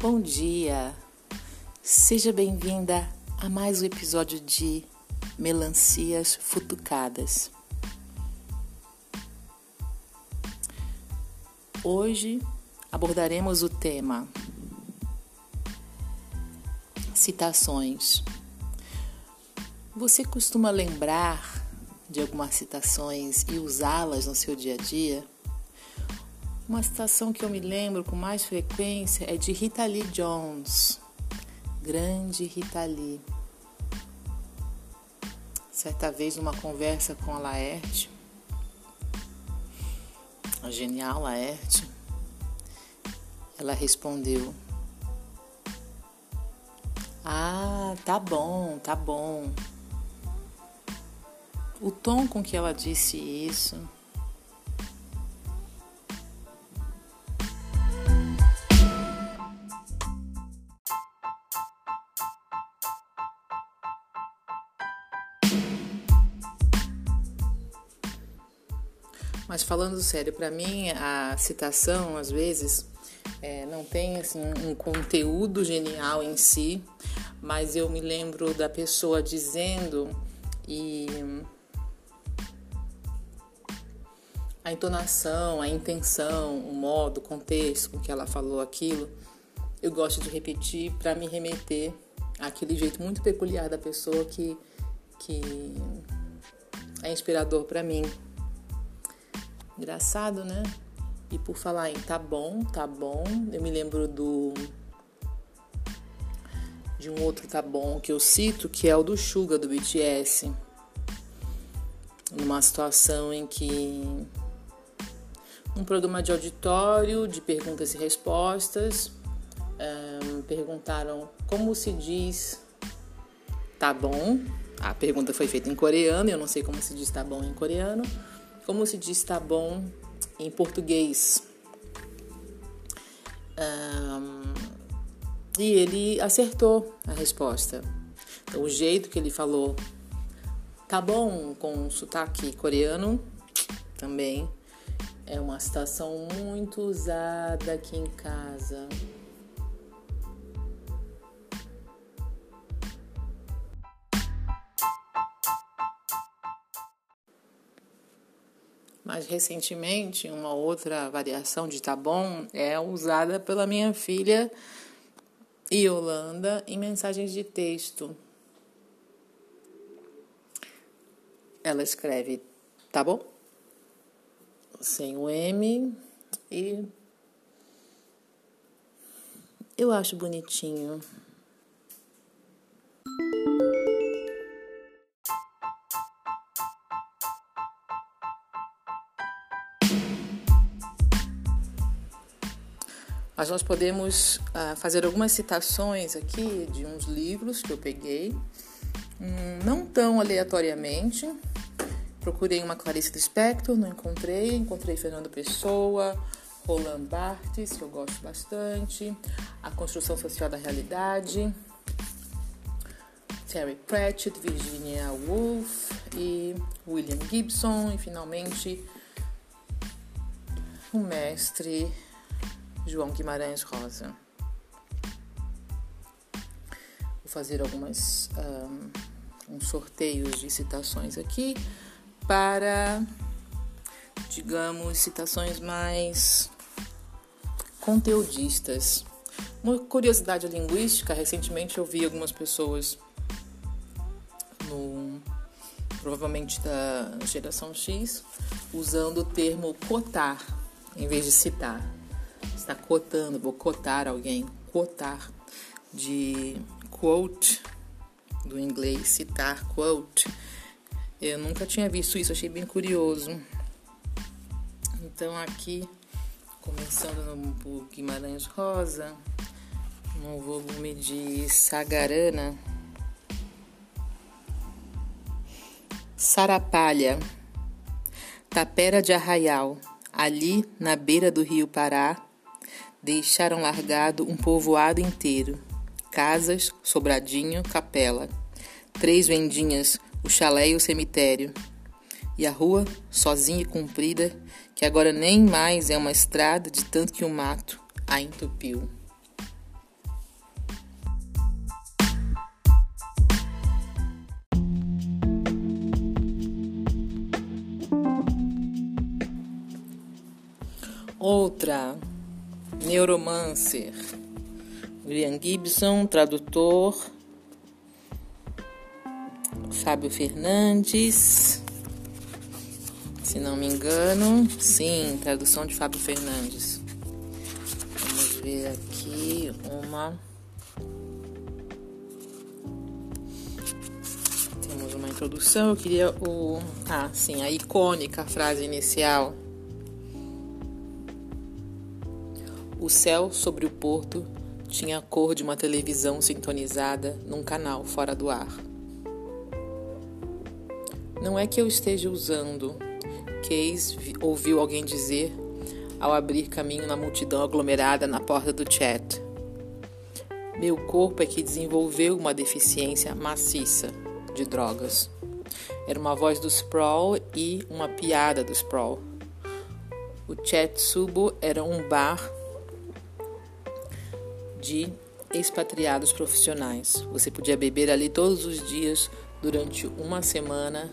Bom dia, seja bem-vinda a mais um episódio de Melancias Futucadas. Hoje abordaremos o tema citações. Você costuma lembrar de algumas citações e usá-las no seu dia a dia? Uma citação que eu me lembro com mais frequência é de Rita Lee Jones. Grande Rita Lee. Certa vez, numa conversa com a Laerte, a genial Laerte, ela respondeu: Ah, tá bom, tá bom. O tom com que ela disse isso Mas falando sério, para mim a citação às vezes é, não tem assim, um conteúdo genial em si, mas eu me lembro da pessoa dizendo e a entonação, a intenção, o modo, o contexto com que ela falou aquilo, eu gosto de repetir para me remeter àquele jeito muito peculiar da pessoa que, que é inspirador para mim. Engraçado, né? E por falar em tá bom, tá bom, eu me lembro do de um outro tá bom que eu cito, que é o do Suga do BTS. Numa situação em que um programa de auditório de perguntas e respostas um, perguntaram como se diz tá bom. A pergunta foi feita em coreano, eu não sei como se diz tá bom em coreano. Como se diz tá bom em português? Um, e ele acertou a resposta. Então, o jeito que ele falou tá bom com sotaque coreano também é uma citação muito usada aqui em casa. Mais recentemente, uma outra variação de tá bom é usada pela minha filha Yolanda em mensagens de texto. Ela escreve tá bom? Sem o M e eu acho bonitinho. Mas nós podemos uh, fazer algumas citações aqui de uns livros que eu peguei, hum, não tão aleatoriamente. Procurei uma Clarice Lispector, não encontrei. Encontrei Fernando Pessoa, Roland Barthes, que eu gosto bastante, A Construção Social da Realidade, Terry Pratchett, Virginia Woolf e William Gibson e finalmente o mestre João Guimarães Rosa. Vou fazer algumas um, uns sorteios de citações aqui para, digamos, citações mais conteudistas. Uma curiosidade linguística, recentemente eu vi algumas pessoas no provavelmente da geração X usando o termo cotar em vez de citar está cotando, vou cotar alguém, cotar, de quote, do inglês, citar, quote. Eu nunca tinha visto isso, achei bem curioso. Então, aqui, começando no Guimarães Rosa, no volume de Sagarana, Sarapalha, Tapera de Arraial, ali na beira do rio Pará, Deixaram largado um povoado inteiro: casas, sobradinho, capela. Três vendinhas, o chalé e o cemitério. E a rua, sozinha e comprida, que agora nem mais é uma estrada, de tanto que o mato a entupiu. Outra Neuromancer. William Gibson, tradutor. Fábio Fernandes. Se não me engano, sim, tradução de Fábio Fernandes. Vamos ver aqui uma. Temos uma introdução. Eu queria o. Ah, sim, a icônica frase inicial. O céu sobre o porto tinha a cor de uma televisão sintonizada num canal fora do ar. Não é que eu esteja usando, Case ouviu alguém dizer ao abrir caminho na multidão aglomerada na porta do chat. Meu corpo é que desenvolveu uma deficiência maciça de drogas. Era uma voz do Sprawl e uma piada do Sprawl. O Chat Subo era um bar de expatriados profissionais. Você podia beber ali todos os dias durante uma semana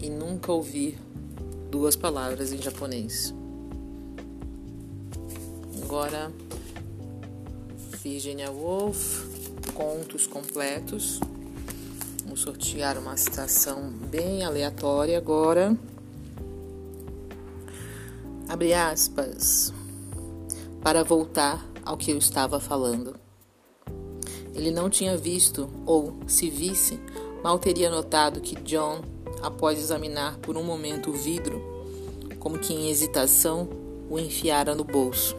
e nunca ouvir duas palavras em japonês. Agora, Virginia Woolf, contos completos. Vamos sortear uma citação bem aleatória agora. Abre aspas. Para voltar ao que eu estava falando. Ele não tinha visto, ou, se visse, mal teria notado que John, após examinar por um momento o vidro, como que em hesitação, o enfiara no bolso.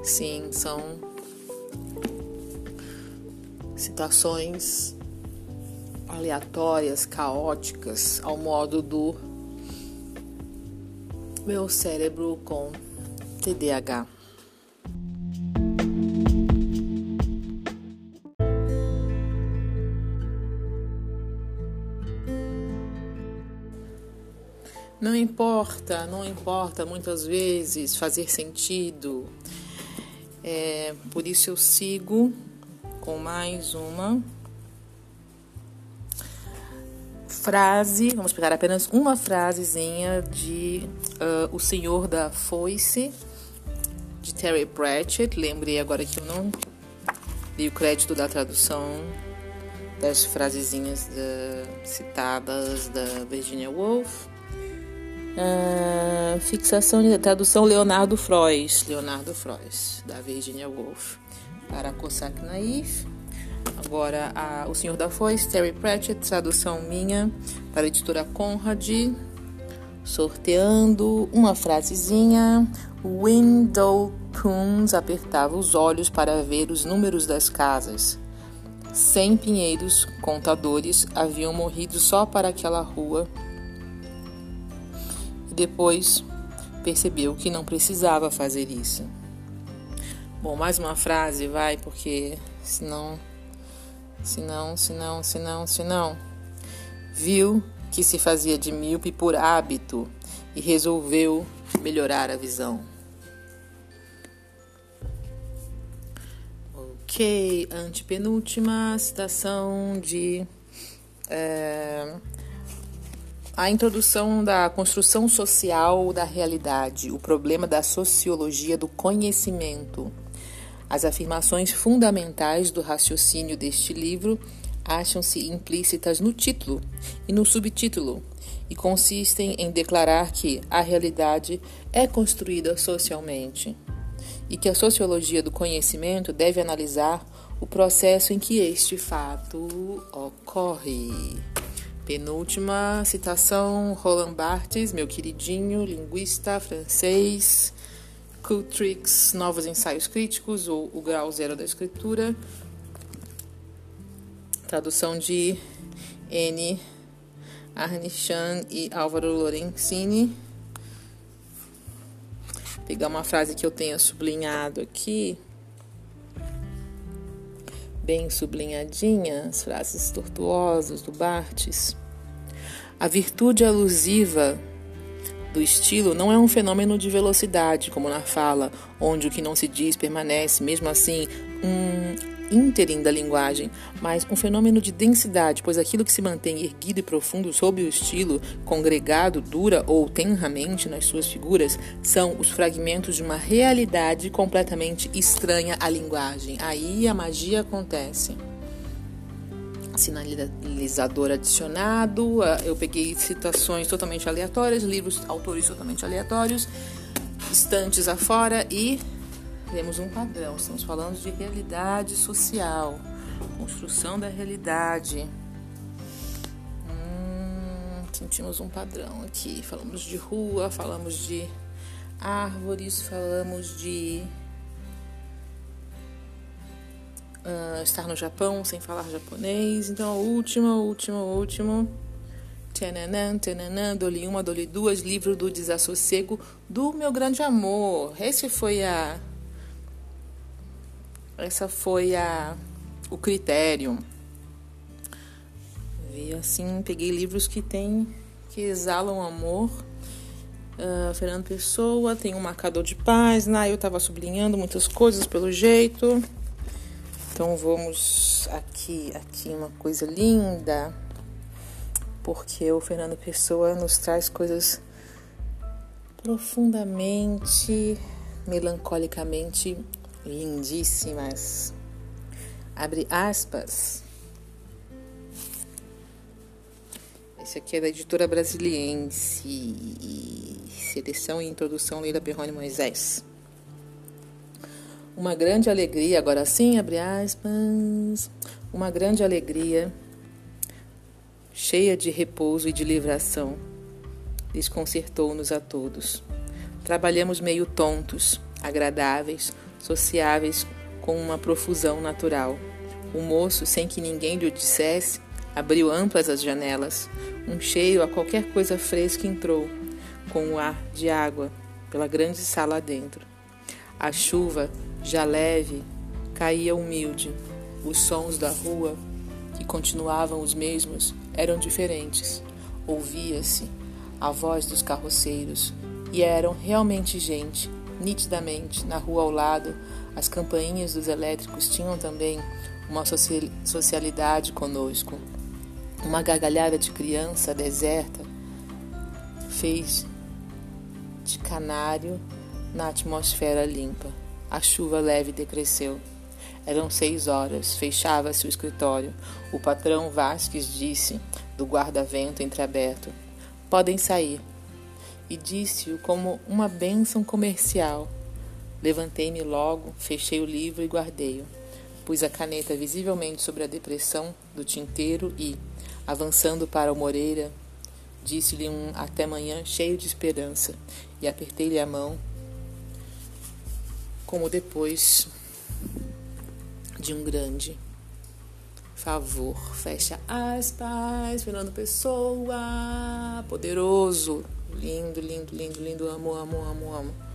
Sim, são situações aleatórias, caóticas, ao modo do meu cérebro com TDAH. Não importa, não importa muitas vezes fazer sentido. É, por isso eu sigo com mais uma frase, vamos pegar apenas uma frasezinha de uh, O Senhor da Foice, de Terry Pratchett. Lembrei agora que eu não dei o crédito da tradução das frasezinhas da, citadas da Virginia Woolf. Uh, fixação de tradução Leonardo Frois, Leonardo Frois, da Virginia Woolf, para Cossack Naif. Agora, a, O Senhor da Foice, Terry Pratchett, tradução minha para a editora Conrad. Sorteando uma frasezinha. Window Coons apertava os olhos para ver os números das casas. Cem pinheiros contadores haviam morrido só para aquela rua. Depois percebeu que não precisava fazer isso. Bom, mais uma frase, vai, porque senão se não, se não, se não, se não. Viu que se fazia de míope por hábito e resolveu melhorar a visão. Ok, antepenúltima citação de é, a introdução da construção social da realidade, o problema da sociologia do conhecimento. As afirmações fundamentais do raciocínio deste livro acham-se implícitas no título e no subtítulo e consistem em declarar que a realidade é construída socialmente e que a sociologia do conhecimento deve analisar o processo em que este fato ocorre. Penúltima citação, Roland Barthes, meu queridinho linguista francês, Cool Tricks, Novos Ensaios Críticos, ou O Grau Zero da Escritura. Tradução de N. Arnichan e Álvaro Lorenzini. Pegar uma frase que eu tenha sublinhado aqui. Bem sublinhadinha, as frases tortuosas do Bartes. A virtude alusiva do estilo não é um fenômeno de velocidade, como na fala, onde o que não se diz permanece, mesmo assim, um ínterim da linguagem, mas um fenômeno de densidade, pois aquilo que se mantém erguido e profundo sob o estilo, congregado, dura ou tenramente nas suas figuras, são os fragmentos de uma realidade completamente estranha à linguagem. Aí a magia acontece sinalizador adicionado. Eu peguei citações totalmente aleatórias, livros, autores totalmente aleatórios, estantes afora e vemos um padrão. Estamos falando de realidade social, construção da realidade. Hum, sentimos um padrão aqui. Falamos de rua, falamos de árvores, falamos de uh, estar no Japão sem falar japonês. Então, último, último, último. Tenanã, tenanã, dole uma, dole duas, livro do desassossego do meu grande amor. Esse foi a. Essa foi a. O critério. Vi assim, peguei livros que tem. que exalam amor. Uh, Fernando Pessoa, tem um marcador de paz. Na eu estava sublinhando muitas coisas pelo jeito. Então vamos aqui, aqui uma coisa linda, porque o Fernando Pessoa nos traz coisas profundamente, melancolicamente lindíssimas. Abre aspas. Esse aqui é da editora brasiliense. Seleção e introdução Leila Perrone Moisés. Uma grande alegria, agora sim, abre aspas, uma grande alegria, cheia de repouso e de livração, desconcertou-nos a todos. Trabalhamos meio tontos, agradáveis, sociáveis, com uma profusão natural. O moço, sem que ninguém lhe dissesse, abriu amplas as janelas. Um cheiro a qualquer coisa fresca entrou, com o ar de água, pela grande sala dentro. A chuva já leve, caía humilde. Os sons da rua, que continuavam os mesmos, eram diferentes. Ouvia-se a voz dos carroceiros e eram realmente gente. Nitidamente, na rua ao lado, as campainhas dos elétricos tinham também uma socialidade conosco. Uma gargalhada de criança deserta fez de canário na atmosfera limpa. A chuva leve decresceu. Eram seis horas, fechava-se o escritório. O patrão Vasques disse, do guarda-vento entreaberto: Podem sair. E disse-o como uma bênção comercial. Levantei-me logo, fechei o livro e guardei-o. Pus a caneta visivelmente sobre a depressão do tinteiro e, avançando para o Moreira, disse-lhe um até amanhã cheio de esperança e apertei-lhe a mão como depois de um grande favor. Fecha aspas, Fernando Pessoa, poderoso, lindo, lindo, lindo, lindo, amo, amo, amo, amo.